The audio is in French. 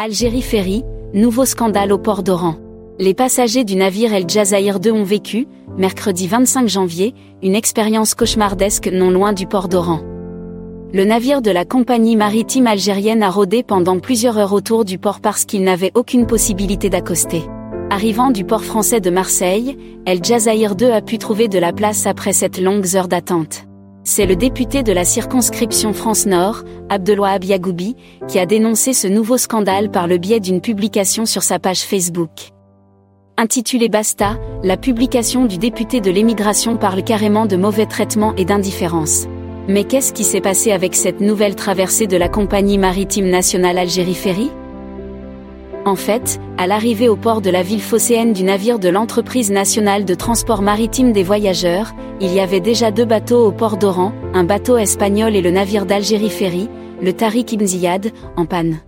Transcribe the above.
Algérie Ferry, nouveau scandale au port d'Oran. Les passagers du navire El Jazair 2 ont vécu, mercredi 25 janvier, une expérience cauchemardesque non loin du port d'Oran. Le navire de la compagnie maritime algérienne a rôdé pendant plusieurs heures autour du port parce qu'il n'avait aucune possibilité d'accoster. Arrivant du port français de Marseille, El Jazair 2 a pu trouver de la place après cette longue heure d'attente. C'est le député de la circonscription France-Nord, Abdelwahab Yagoubi, qui a dénoncé ce nouveau scandale par le biais d'une publication sur sa page Facebook. Intitulée Basta, la publication du député de l'émigration parle carrément de mauvais traitement et d'indifférence. Mais qu'est-ce qui s'est passé avec cette nouvelle traversée de la compagnie maritime nationale Algérie Ferry? En fait, à l'arrivée au port de la ville phocéenne du navire de l'entreprise nationale de transport maritime des voyageurs, il y avait déjà deux bateaux au port d'Oran, un bateau espagnol et le navire d'Algérie Ferry, le Tariq Ibn Ziyad, en panne.